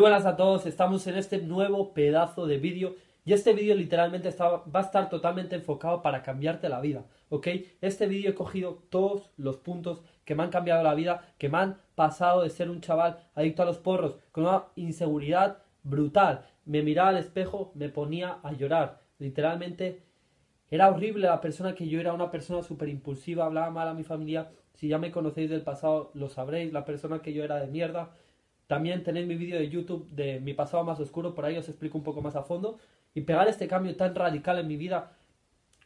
Buenas a todos, estamos en este nuevo pedazo de vídeo y este vídeo literalmente va a estar totalmente enfocado para cambiarte la vida, ¿ok? Este vídeo he cogido todos los puntos que me han cambiado la vida, que me han pasado de ser un chaval adicto a los porros, con una inseguridad brutal. Me miraba al espejo, me ponía a llorar, literalmente era horrible la persona que yo era, una persona súper impulsiva, hablaba mal a mi familia, si ya me conocéis del pasado lo sabréis, la persona que yo era de mierda, también tenéis mi vídeo de YouTube de mi pasado más oscuro, por ahí os explico un poco más a fondo. Y pegar este cambio tan radical en mi vida,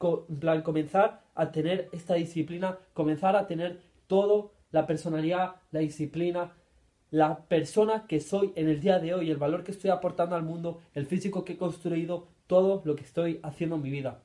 en plan, comenzar a tener esta disciplina, comenzar a tener todo, la personalidad, la disciplina, la persona que soy en el día de hoy, el valor que estoy aportando al mundo, el físico que he construido, todo lo que estoy haciendo en mi vida.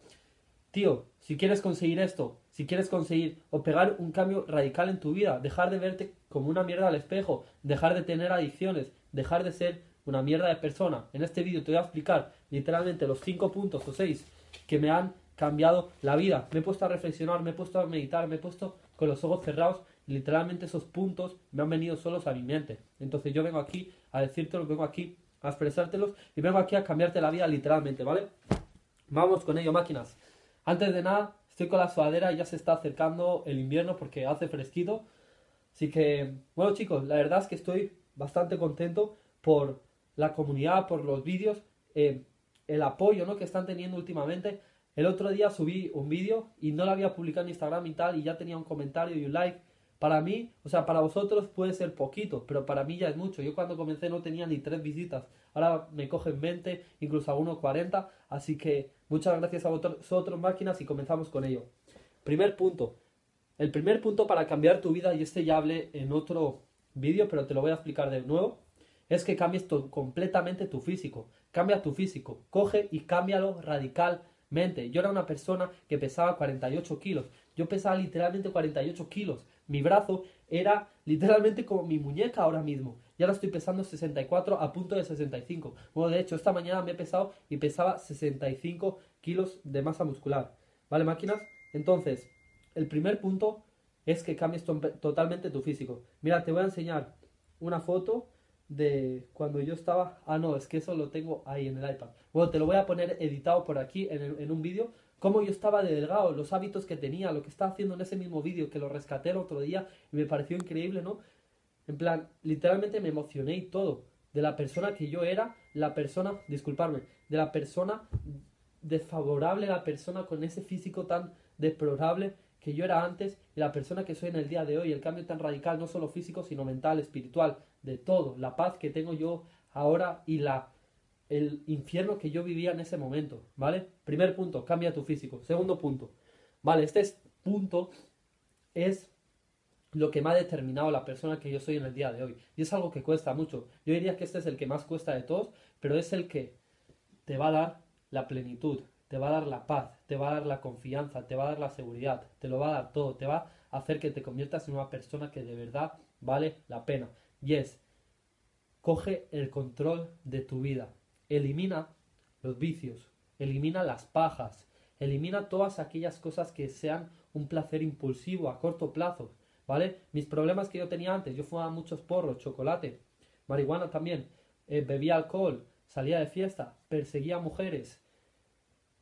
Tío, si quieres conseguir esto, si quieres conseguir o pegar un cambio radical en tu vida, dejar de verte como una mierda al espejo, dejar de tener adicciones, dejar de ser una mierda de persona. En este vídeo te voy a explicar literalmente los 5 puntos o 6 que me han cambiado la vida. Me he puesto a reflexionar, me he puesto a meditar, me he puesto con los ojos cerrados literalmente esos puntos me han venido solos a mi mente. Entonces yo vengo aquí a decírtelo, vengo aquí a expresártelos y vengo aquí a cambiarte la vida literalmente, ¿vale? Vamos con ello, máquinas. Antes de nada, estoy con la sudadera ya se está acercando el invierno porque hace fresquito. Así que, bueno chicos, la verdad es que estoy bastante contento por la comunidad, por los vídeos, eh, el apoyo ¿no? que están teniendo últimamente. El otro día subí un vídeo y no lo había publicado en Instagram y tal, y ya tenía un comentario y un like. Para mí, o sea, para vosotros puede ser poquito, pero para mí ya es mucho. Yo cuando comencé no tenía ni tres visitas. Ahora me cogen 20, incluso a uno 40. Así que muchas gracias a vosotros máquinas y comenzamos con ello. Primer punto, el primer punto para cambiar tu vida, y este ya hablé en otro vídeo, pero te lo voy a explicar de nuevo, es que cambies completamente tu físico. Cambia tu físico, coge y cámbialo radicalmente. Yo era una persona que pesaba 48 kilos. Yo pesaba literalmente 48 kilos. Mi brazo era literalmente como mi muñeca ahora mismo. Ya ahora estoy pesando 64 a punto de 65. Bueno, de hecho, esta mañana me he pesado y pesaba 65 kilos de masa muscular. ¿Vale, máquinas? Entonces, el primer punto es que cambies totalmente tu físico. Mira, te voy a enseñar una foto de cuando yo estaba... Ah, no, es que eso lo tengo ahí en el iPad. Bueno, te lo voy a poner editado por aquí en, un vídeo. Cómo yo estaba de delgado, los hábitos que tenía, lo que estaba haciendo en ese mismo vídeo, que lo rescaté el otro día y me pareció increíble, ¿no? En plan, literalmente me emocioné y todo. De la persona que yo era, la persona, disculparme, de la persona desfavorable, la persona con ese físico tan deplorable que yo era antes y la persona que soy en el día de hoy, el cambio tan radical, no solo físico, sino mental, espiritual, de todo, la paz que tengo yo ahora y la el infierno que yo vivía en ese momento, ¿vale? Primer punto, cambia tu físico. Segundo punto, ¿vale? Este punto es lo que me ha determinado la persona que yo soy en el día de hoy. Y es algo que cuesta mucho. Yo diría que este es el que más cuesta de todos, pero es el que te va a dar la plenitud, te va a dar la paz, te va a dar la confianza, te va a dar la seguridad, te lo va a dar todo, te va a hacer que te conviertas en una persona que de verdad vale la pena. Y es, coge el control de tu vida, elimina los vicios, elimina las pajas, elimina todas aquellas cosas que sean un placer impulsivo a corto plazo, ¿vale? Mis problemas que yo tenía antes, yo fumaba muchos porros, chocolate, marihuana también, eh, bebía alcohol, salía de fiesta, perseguía mujeres,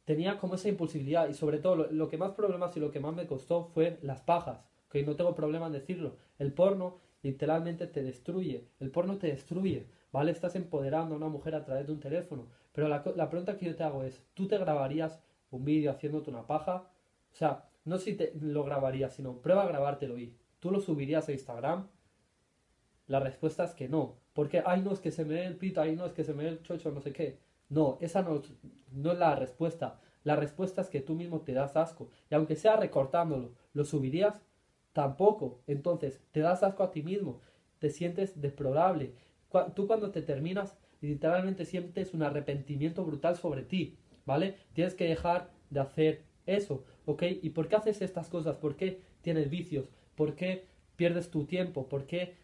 tenía como esa impulsividad y sobre todo lo, que más problemas y lo que más me costó fue las pajas, que no tengo problema en decirlo. El porno literalmente te destruye, el porno te destruye, ¿vale? Estás empoderando a una mujer a través de un teléfono. Pero la, la pregunta que yo te hago es, ¿tú te grabarías un vídeo haciéndote una paja? O sea, no si te lo grabarías, sino prueba a grabártelo y ¿tú lo subirías a Instagram? La respuesta es que no. Porque, ay, no, es que se me ve el pito, ay, no, es que se me ve el chocho, no sé qué. No, esa no, no es la respuesta. La respuesta es que tú mismo te das asco. Y aunque sea recortándolo, ¿lo subirías? Tampoco. Entonces, te das asco a ti mismo. Te sientes deplorable. Tú cuando te terminas, literalmente sientes un arrepentimiento brutal sobre ti. ¿Vale? Tienes que dejar de hacer eso. ¿Ok? ¿Y por qué haces estas cosas? ¿Por qué tienes vicios? ¿Por qué pierdes tu tiempo? ¿Por qué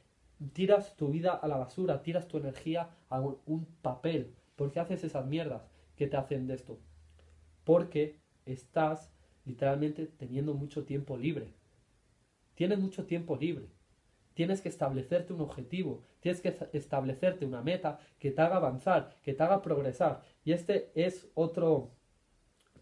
tiras tu vida a la basura? Tiras tu energía a un papel. ¿Por qué haces esas mierdas que te hacen de esto? Porque estás literalmente teniendo mucho tiempo libre. Tienes mucho tiempo libre. tienes que establecerte un objetivo, tienes que establecerte una meta que te haga avanzar, que te haga progresar. Y este es otro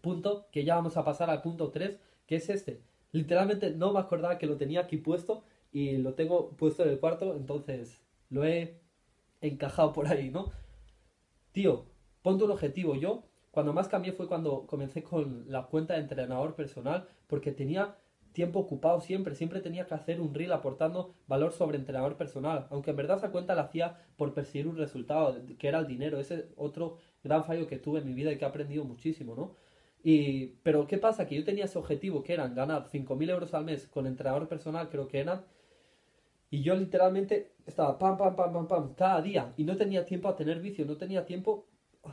punto que ya vamos a pasar al punto 3, que es este. Literalmente no me acordaba que lo tenía aquí puesto y lo tengo puesto en el cuarto, entonces lo he encajado por ahí, ¿no? Tío, ponte un objetivo. Yo, cuando más cambié fue cuando comencé con la cuenta de entrenador personal, porque tenía tiempo ocupado siempre, siempre tenía que hacer un reel aportando valor sobre entrenador personal, aunque en verdad esa cuenta la hacía por perseguir un resultado, que era el dinero, ese es otro gran fallo que tuve en mi vida y que he aprendido muchísimo, ¿no? Y, pero ¿qué pasa? Que yo tenía ese objetivo que eran ganar 5.000 euros al mes con entrenador personal, creo que eran, y yo literalmente estaba pam, pam, pam, pam, pam, cada día, y no tenía tiempo a tener vicio, no tenía tiempo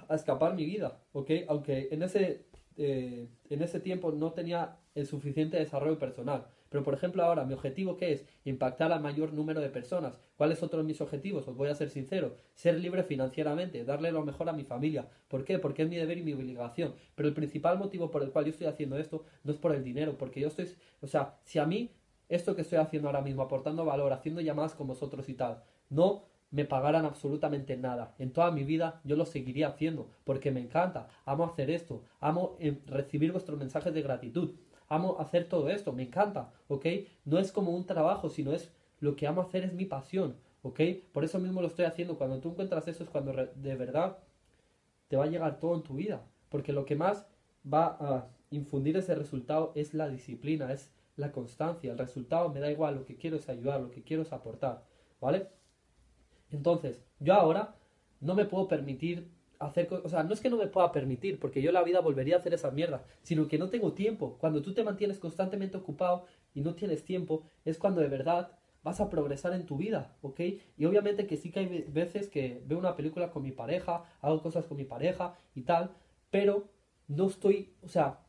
a escapar mi vida, ¿ok? Aunque en ese eh, en ese tiempo no tenía el suficiente desarrollo personal. Pero por ejemplo ahora mi objetivo que es impactar al mayor número de personas. ¿Cuál es otro de mis objetivos? Os voy a ser sincero. Ser libre financieramente, darle lo mejor a mi familia. ¿Por qué? Porque es mi deber y mi obligación. Pero el principal motivo por el cual yo estoy haciendo esto no es por el dinero, porque yo estoy, o sea, si a mí esto que estoy haciendo ahora mismo, aportando valor, haciendo llamadas con vosotros y tal, no me pagaran absolutamente nada. En toda mi vida yo lo seguiría haciendo porque me encanta, amo hacer esto, amo eh, recibir vuestros mensajes de gratitud, amo hacer todo esto, me encanta, ¿ok? No es como un trabajo, sino es lo que amo hacer es mi pasión, ¿ok? Por eso mismo lo estoy haciendo. Cuando tú encuentras eso es cuando de verdad te va a llegar todo en tu vida, porque lo que más va a infundir ese resultado es la disciplina, es la constancia. El resultado me da igual, lo que quiero es ayudar, lo que quiero es aportar, ¿vale? Entonces, yo ahora no me puedo permitir hacer cosas, o sea, no es que no me pueda permitir, porque yo la vida volvería a hacer esa mierda, sino que no tengo tiempo. Cuando tú te mantienes constantemente ocupado y no tienes tiempo, es cuando de verdad vas a progresar en tu vida, ¿ok? Y obviamente que sí que hay veces que veo una película con mi pareja, hago cosas con mi pareja y tal, pero no estoy, o sea,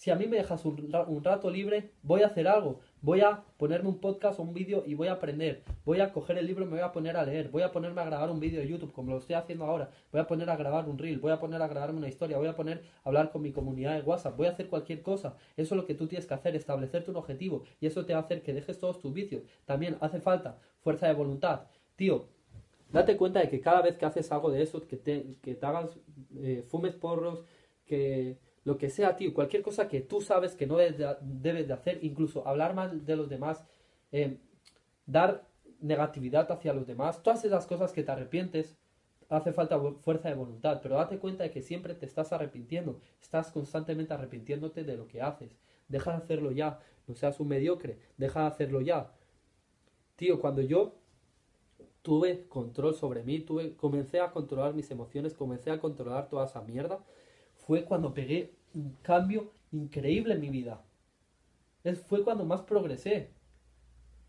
si a mí me dejas un, rato libre, voy a hacer algo. Voy a ponerme un podcast o un vídeo y voy a aprender. Voy a coger el libro y me voy a poner a leer. Voy a ponerme a grabar un vídeo de YouTube como lo estoy haciendo ahora. Voy a poner a grabar un reel. Voy a poner a grabarme una historia. Voy a poner a hablar con mi comunidad de WhatsApp. Voy a hacer cualquier cosa. Eso es lo que tú tienes que hacer, establecerte un objetivo. Y eso te va a hacer que dejes todos tus vicios. También hace falta fuerza de voluntad. Tío, date cuenta de que cada vez que haces algo de eso, que te, que te hagas, eh, fumes porros, que lo que sea, tío, cualquier cosa que tú sabes que no debes de, hacer, incluso hablar mal de los demás, eh, dar negatividad hacia los demás, todas esas cosas que te arrepientes, hace falta fuerza de voluntad, pero date cuenta de que siempre te estás arrepintiendo, estás constantemente arrepintiéndote de lo que haces. Deja de hacerlo ya, no seas un mediocre, deja de hacerlo ya. Tío, cuando yo tuve control sobre mí, tuve, comencé a controlar mis emociones, comencé a controlar toda esa mierda, fue cuando pegué un cambio increíble en mi vida. Es, fue cuando más progresé.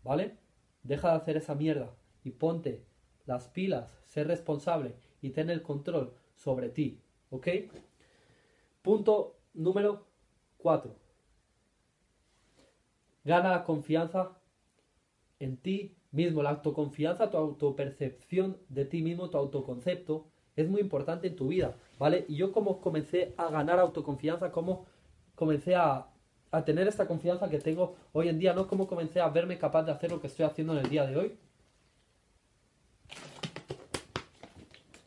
¿Vale? Deja de hacer esa mierda y ponte las pilas, sé responsable y ten el control sobre ti. ¿Ok? Punto número 4. Gana la confianza en ti mismo, la autoconfianza, tu autopercepción de ti mismo, tu autoconcepto, es muy importante en tu vida, ¿vale? Y yo como comencé a ganar autoconfianza, como comencé a, a tener esta confianza que tengo hoy en día, ¿no? Como comencé a verme capaz de hacer lo que estoy haciendo en el día de hoy.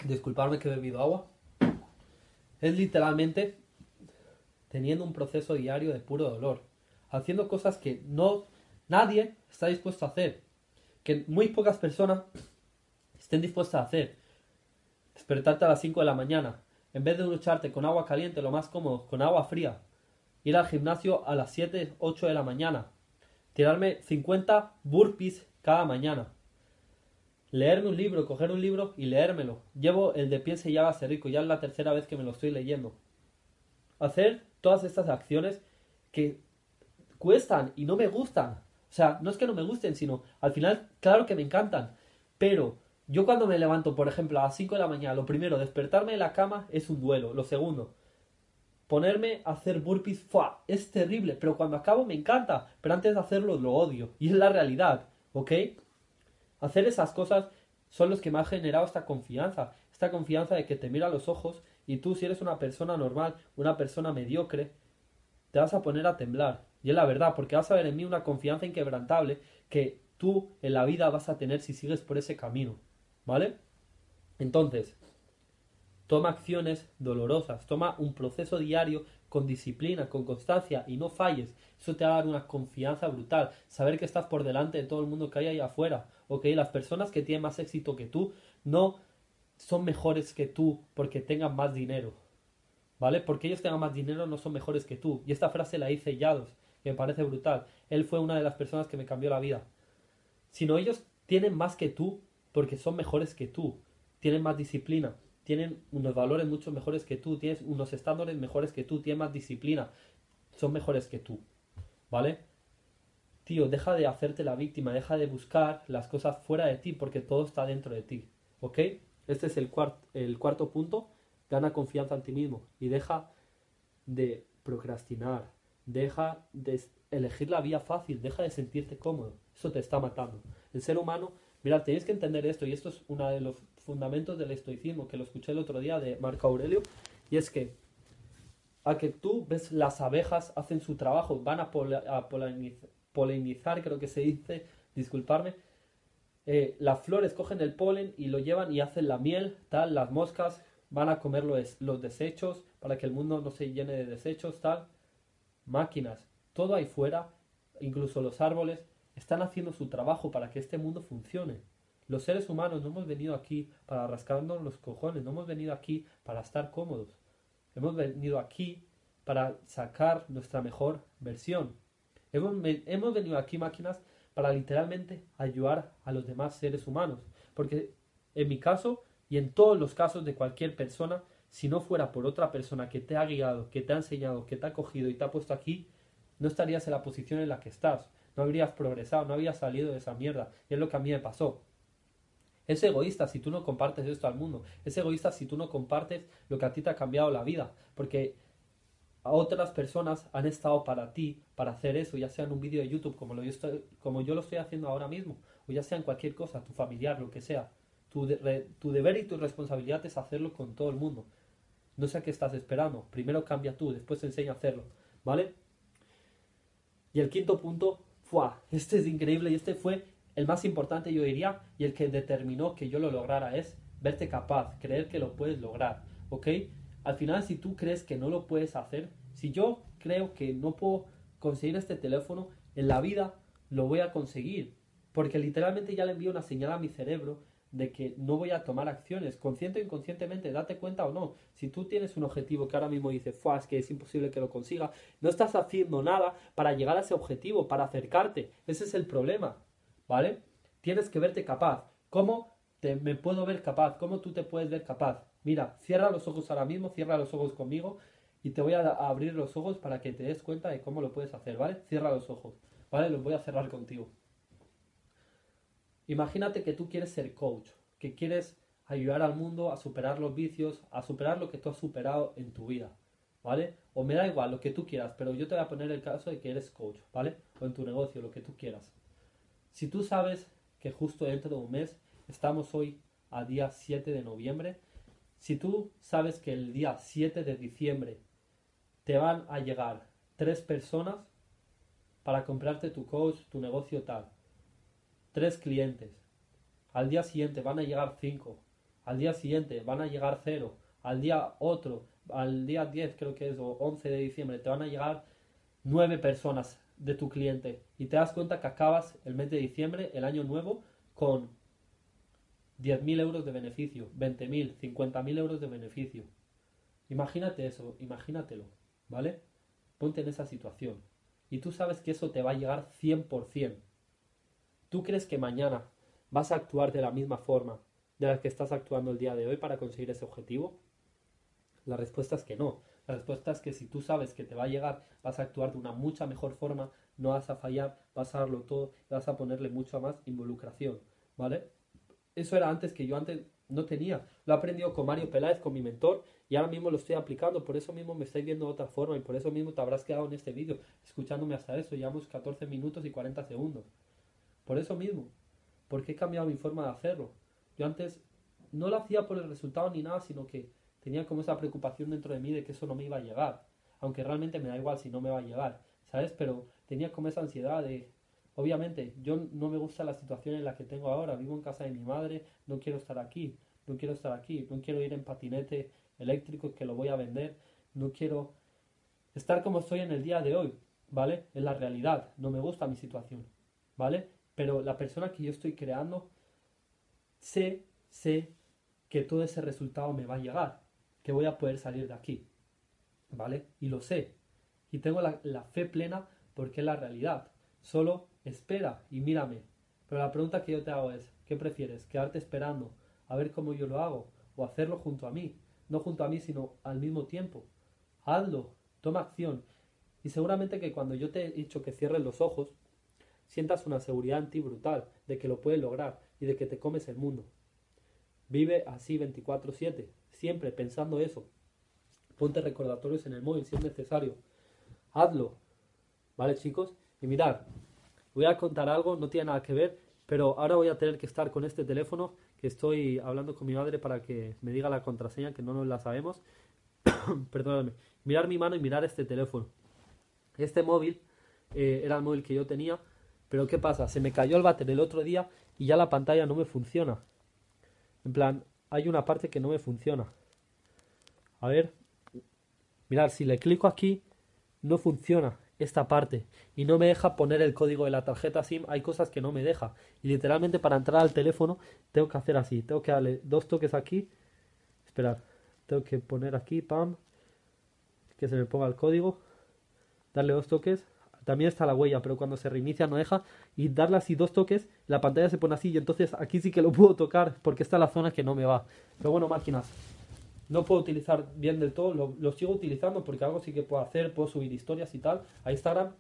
Disculparme que he bebido agua. Es literalmente teniendo un proceso diario de puro dolor, haciendo cosas que no nadie está dispuesto a hacer, que muy pocas personas estén dispuestas a hacer despertarte a las 5 de la mañana, en vez de ducharte con agua caliente, lo más cómodo, con agua fría, ir al gimnasio a las 7, 8 de la mañana, tirarme 50 burpees cada mañana, leerme un libro, coger un libro y leérmelo. Llevo el de Piense y hágase rico, ya es la tercera vez que me lo estoy leyendo. Hacer todas estas acciones que cuestan y no me gustan. O sea, no es que no me gusten, sino al final, claro que me encantan. Pero yo cuando me levanto, por ejemplo, a las 5 de la mañana, lo primero, despertarme de la cama es un duelo. Lo segundo, ponerme a hacer burpees, ¡fua! es terrible, pero cuando acabo me encanta, pero antes de hacerlo lo odio. Y es la realidad, ¿ok? Hacer esas cosas son los que me han generado esta confianza, esta confianza de que te mira a los ojos y tú si eres una persona normal, una persona mediocre, te vas a poner a temblar. Y es la verdad, porque vas a ver en mí una confianza inquebrantable que tú en la vida vas a tener si sigues por ese camino, ¿vale? Entonces, toma acciones dolorosas, toma un proceso diario con disciplina, con constancia y no falles. Eso te va a dar una confianza brutal. Saber que estás por delante de todo el mundo que hay ahí afuera. Ok, las personas que tienen más éxito que tú no son mejores que tú porque tengan más dinero. ¿Vale? Porque ellos tengan más dinero no son mejores que tú. Y esta frase la hice Yados, que me parece brutal. Él fue una de las personas que me cambió la vida. Sino ellos tienen más que tú porque son mejores que tú. Tienen más disciplina, tienen unos valores mucho mejores que tú, tienes unos estándares mejores que tú, tienes más disciplina, son mejores que tú. ¿Vale? Tío, deja de hacerte la víctima, deja de buscar las cosas fuera de ti porque todo está dentro de ti. ¿Ok? Este es el, el cuarto punto. Gana confianza en ti mismo y deja de procrastinar, deja de elegir la vía fácil, deja de sentirte cómodo. Eso te está matando. El ser humano, mira, tenéis que entender esto y esto es uno de los fundamentos del estoicismo, que lo escuché el otro día de Marco Aurelio, y es que a que tú ves las abejas hacen su trabajo, van a, polinizar, creo que se dice, disculparme, eh, las flores cogen el polen y lo llevan y hacen la miel, tal, las moscas van a comer los, los desechos para que el mundo no se llene de desechos, tal, máquinas, todo ahí fuera, incluso los árboles, están haciendo su trabajo para que este mundo funcione. Los seres humanos no hemos venido aquí para rascarnos los cojones, no hemos venido aquí para estar cómodos. Hemos venido aquí para sacar nuestra mejor versión. Hemos, venido aquí, máquinas, para literalmente ayudar a los demás seres humanos. Porque en mi caso y en todos los casos de cualquier persona, si no fuera por otra persona que te ha guiado, que te ha enseñado, que te ha cogido y te ha puesto aquí, no estarías en la posición en la que estás. No habrías progresado, no habrías salido de esa mierda. Y es lo que a mí me pasó. Es egoísta si tú no compartes esto al mundo. Es egoísta si tú no compartes lo que a ti te ha cambiado la vida. Porque otras personas han estado para ti, para hacer eso, ya sea en un vídeo de YouTube como, lo yo, estoy, como yo lo estoy haciendo ahora mismo, o ya sea en cualquier cosa, tu familiar, lo que sea. Tu, tu deber y tu responsabilidad es hacerlo con todo el mundo. No sé a qué estás esperando. Primero cambia tú, después enseña a hacerlo. ¿Vale? Y el quinto punto, ¡fua! Este es increíble y este fue el más importante yo diría y el que determinó que yo lo lograra es verte capaz, creer que lo puedes lograr, ¿ok? Al final si tú crees que no lo puedes hacer, si yo creo que no puedo conseguir este teléfono, en la vida lo voy a conseguir, porque literalmente ya le envío una señal a mi cerebro de que no voy a tomar acciones, consciente o inconscientemente, date cuenta o no. Si tú tienes un objetivo que ahora mismo dices, es que es imposible que lo consiga, no estás haciendo nada para llegar a ese objetivo, para acercarte. Ese es el problema. ¿vale? Tienes que verte capaz. ¿Cómo te, me puedo ver capaz? ¿Cómo tú te puedes ver capaz? Mira, cierra los ojos ahora mismo, cierra los ojos conmigo y te voy a, abrir los ojos para que te des cuenta de cómo lo puedes hacer, ¿vale? Cierra los ojos, ¿vale? Los voy a cerrar contigo. Imagínate que tú quieres ser coach, que quieres ayudar al mundo a superar los vicios, a superar lo que tú has superado en tu vida, ¿vale? O me da igual lo que tú quieras, pero yo te voy a poner el caso de que eres coach, ¿vale? O en tu negocio, lo que tú quieras. Si tú sabes que justo dentro de un mes, estamos hoy a día 7 de noviembre, si tú sabes que el día 7 de diciembre te van a llegar tres personas para comprarte tu coach, tu negocio tal, tres clientes, al día siguiente van a llegar cinco, al día siguiente van a llegar cero, al día otro, al día 10 creo que es, o 11 de diciembre, te van a llegar nueve personas de tu cliente y te das cuenta que acabas el mes de diciembre, el año nuevo, con 10.000 euros de beneficio, 20.000, 50.000 euros de beneficio. Imagínate eso, imagínatelo, ¿vale? Ponte en esa situación. Y tú sabes que eso te va a llegar 100%. ¿Tú crees que mañana vas a actuar de la misma forma de la que estás actuando el día de hoy para conseguir ese objetivo? La respuesta es que no. La respuesta es que si tú sabes que te va a llegar, vas a actuar de una mucha mejor forma, no vas a fallar, vas a darlo todo, vas a ponerle mucha más involucración, ¿vale? Eso era antes que yo antes no tenía. Lo he aprendido con Mario Peláez, con mi mentor, y ahora mismo lo estoy aplicando. Por eso mismo me estáis viendo de otra forma y por eso mismo te habrás quedado en este vídeo escuchándome hasta eso. Llevamos 14 minutos y 40 segundos. Por eso mismo. Porque he cambiado mi forma de hacerlo. Yo antes no lo hacía por el resultado ni nada, sino que tenía como esa preocupación dentro de mí de que eso no me iba a llegar. Aunque realmente me da igual si no me va a llegar, ¿sabes? Pero tenía como esa ansiedad de, Obviamente, yo no me gusta la situación en la que tengo ahora. Vivo en casa de mi madre, no quiero estar aquí, no quiero estar aquí, no quiero ir en patinete eléctrico que lo voy a vender, no quiero estar como estoy en el día de hoy, ¿vale? Es la realidad, no me gusta mi situación, ¿vale? Pero la persona que yo estoy creando, sé, sé que todo ese resultado me va a llegar, que voy a poder salir de aquí, ¿vale? Y lo sé. Y tengo la, la fe plena porque es la realidad. Solo espera y mírame. Pero la pregunta que yo te hago es, ¿qué prefieres? ¿Quedarte esperando a ver cómo yo lo hago? ¿O hacerlo junto a mí? No junto a mí, sino al mismo tiempo. Hazlo, toma acción. Y seguramente que cuando yo te he dicho que cierres los ojos, sientas una seguridad en ti brutal de que lo puedes lograr y de que te comes el mundo. Vive así 24/7, siempre pensando eso. Ponte recordatorios en el móvil si es necesario. Hazlo. ¿Vale, chicos? Y mirad, voy a contar algo, no tiene nada que ver, pero ahora voy a tener que estar con este teléfono que estoy hablando con mi madre para que me diga la contraseña, que no nos la sabemos. Perdóname. Mirar mi mano y mirar este teléfono. Este móvil eh, era el móvil que yo tenía, pero ¿qué pasa? Se me cayó el bater el otro día y ya la pantalla no me funciona. En plan, hay una parte que no me funciona. A ver, mirad, si le clico aquí, no funciona esta parte y no me deja poner el código de la tarjeta SIM, hay cosas que no me deja. Y literalmente para entrar al teléfono tengo que hacer así, tengo que darle dos toques aquí, esperar, tengo que poner aquí, pam, que se me ponga el código, darle dos toques, también está la huella, pero cuando se reinicia no deja, y darle así dos toques, la pantalla se pone así, y entonces aquí sí que lo puedo tocar, porque está la zona que no me va. Pero bueno, máquinas, no puedo utilizar bien del todo, lo, sigo utilizando porque algo sí que puedo hacer, puedo subir historias y tal a Instagram.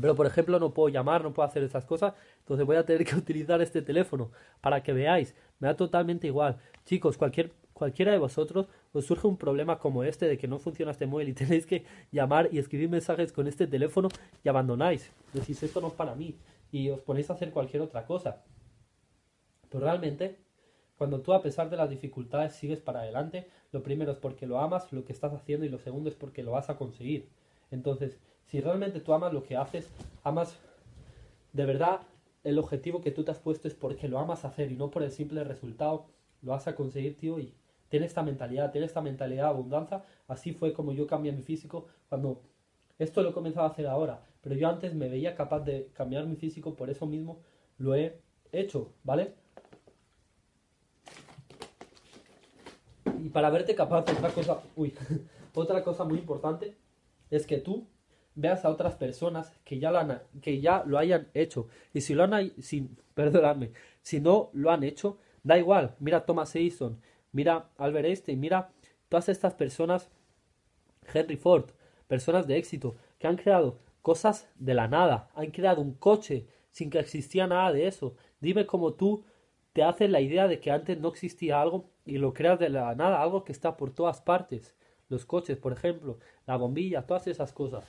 Pero por ejemplo no puedo llamar, no puedo hacer esas cosas, entonces voy a tener que utilizar este teléfono para que veáis, me da totalmente igual. Chicos, cualquier, cualquiera de vosotros os surge un problema como este de que no funciona este móvil y tenéis que llamar y escribir mensajes con este teléfono y abandonáis. Decís esto no es para mí y os ponéis a hacer cualquier otra cosa. Pero realmente cuando tú a pesar de las dificultades sigues para adelante, lo primero es porque lo amas lo que estás haciendo y lo segundo es porque lo vas a conseguir. Entonces, si realmente tú amas lo que haces, amas de verdad el objetivo que tú te has puesto es porque lo amas hacer y no por el simple resultado, lo vas a conseguir, tío, ten esta mentalidad, ten esta mentalidad de abundancia. Así fue como yo cambié mi físico cuando esto lo he comenzado a hacer ahora, pero yo antes me veía capaz de cambiar mi físico, por eso mismo lo he hecho, ¿vale? y para verte capaz, otra cosa, uy, otra cosa muy importante es que tú veas a otras personas que ya lo, han, que ya lo hayan hecho. Y si lo han, si, perdóname, si no lo han hecho, da igual. Mira Thomas Edison, mira Albert Einstein, mira todas estas personas, Henry Ford, personas de éxito, que han creado cosas de la nada, han creado un coche sin que existía nada de eso. Dime cómo tú te haces la idea de que antes no existía algo y lo creas de la nada, algo que está por todas partes. Los coches, por ejemplo, la bombilla, todas esas cosas.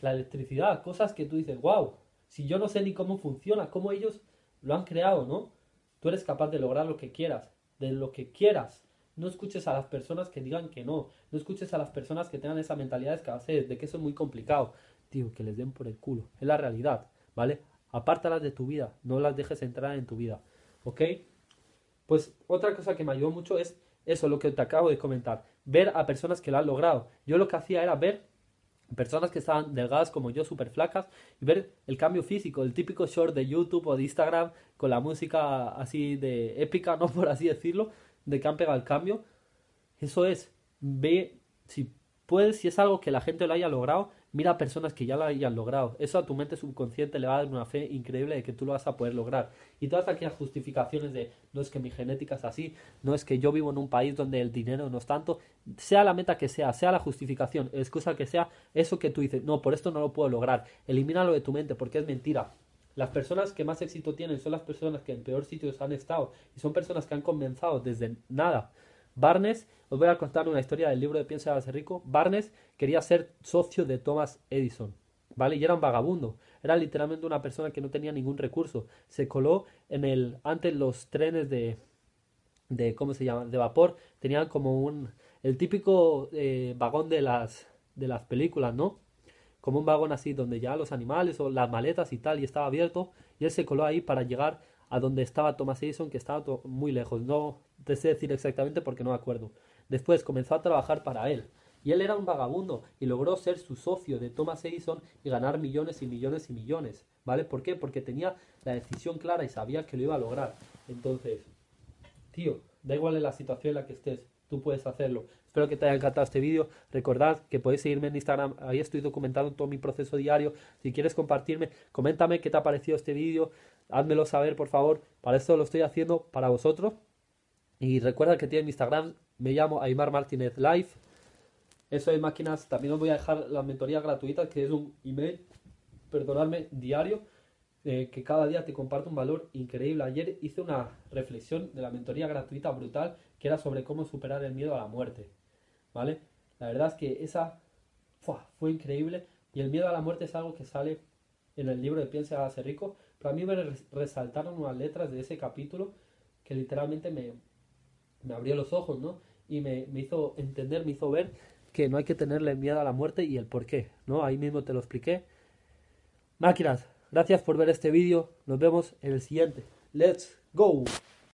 La electricidad, cosas que tú dices, wow, si yo no sé ni cómo funciona, cómo ellos lo han creado, ¿no? Tú eres capaz de lograr lo que quieras, de lo que quieras. No escuches a las personas que digan que no. No escuches a las personas que tengan esa mentalidad de escasez, de que eso es muy complicado. Tío, que les den por el culo. Es la realidad, ¿vale? Apártalas de tu vida. No las dejes entrar en tu vida. ¿Ok? Pues otra cosa que me ayudó mucho es eso, lo que te acabo de comentar, ver a personas que lo han logrado. Yo lo que hacía era ver personas que estaban delgadas como yo, súper flacas, y ver el cambio físico, el típico short de YouTube o de Instagram con la música así de épica, no por así decirlo, de que han pegado el cambio. Eso es, ve si puedes, si es algo que la gente lo haya logrado, Mira a personas que ya lo hayan logrado. Eso a tu mente subconsciente le va a dar una fe increíble de que tú lo vas a poder lograr. Y todas aquellas justificaciones de no es que mi genética es así, no es que yo vivo en un país donde el dinero no es tanto, sea la meta que sea, sea la justificación, excusa que sea, eso que tú dices, no, por esto no lo puedo lograr. Elimínalo de tu mente porque es mentira. Las personas que más éxito tienen son las personas que en peor sitios han estado y son personas que han comenzado desde nada. Barnes, os voy a contar una historia del libro de Piensa de ser rico. Barnes quería ser socio de Thomas Edison, ¿vale? Y era un vagabundo. Era literalmente una persona que no tenía ningún recurso. Se coló en el antes los trenes de de cómo se llama, de vapor, tenían como un el típico eh, vagón de las de las películas, ¿no? como un vagón así donde ya los animales o las maletas y tal y estaba abierto y él se coló ahí para llegar a donde estaba Thomas Edison que estaba muy lejos no te sé decir exactamente porque no me acuerdo después comenzó a trabajar para él y él era un vagabundo y logró ser su socio de Thomas Edison y ganar millones y millones y millones ¿vale? ¿por qué? porque tenía la decisión clara y sabía que lo iba a lograr entonces tío da igual en la situación en la que estés tú puedes hacerlo Espero que te haya encantado este vídeo. Recordad que podéis seguirme en Instagram. Ahí estoy documentando todo mi proceso diario. Si quieres compartirme, coméntame qué te ha parecido este vídeo. Házmelo saber, por favor. Para esto lo estoy haciendo para vosotros. Y recuerda que tiene Instagram. Me llamo Aymar Martínez Live. Eso de máquinas. También os voy a dejar la mentoría gratuita, que es un email, perdonadme, diario. Eh, que cada día te comparto un valor increíble. Ayer hice una reflexión de la mentoría gratuita brutal que era sobre cómo superar el miedo a la muerte. ¿vale? La verdad es que esa fue increíble y el miedo a la muerte es algo que sale en el libro de Piensa a ser rico, pero a mí me resaltaron unas letras de ese capítulo que literalmente me, me abrió los ojos, ¿no? Y me, me, hizo entender, me hizo ver que no hay que tenerle miedo a la muerte y el por qué, ¿no? Ahí mismo te lo expliqué. Máquinas, gracias por ver este vídeo, nos vemos en el siguiente. ¡Let's go!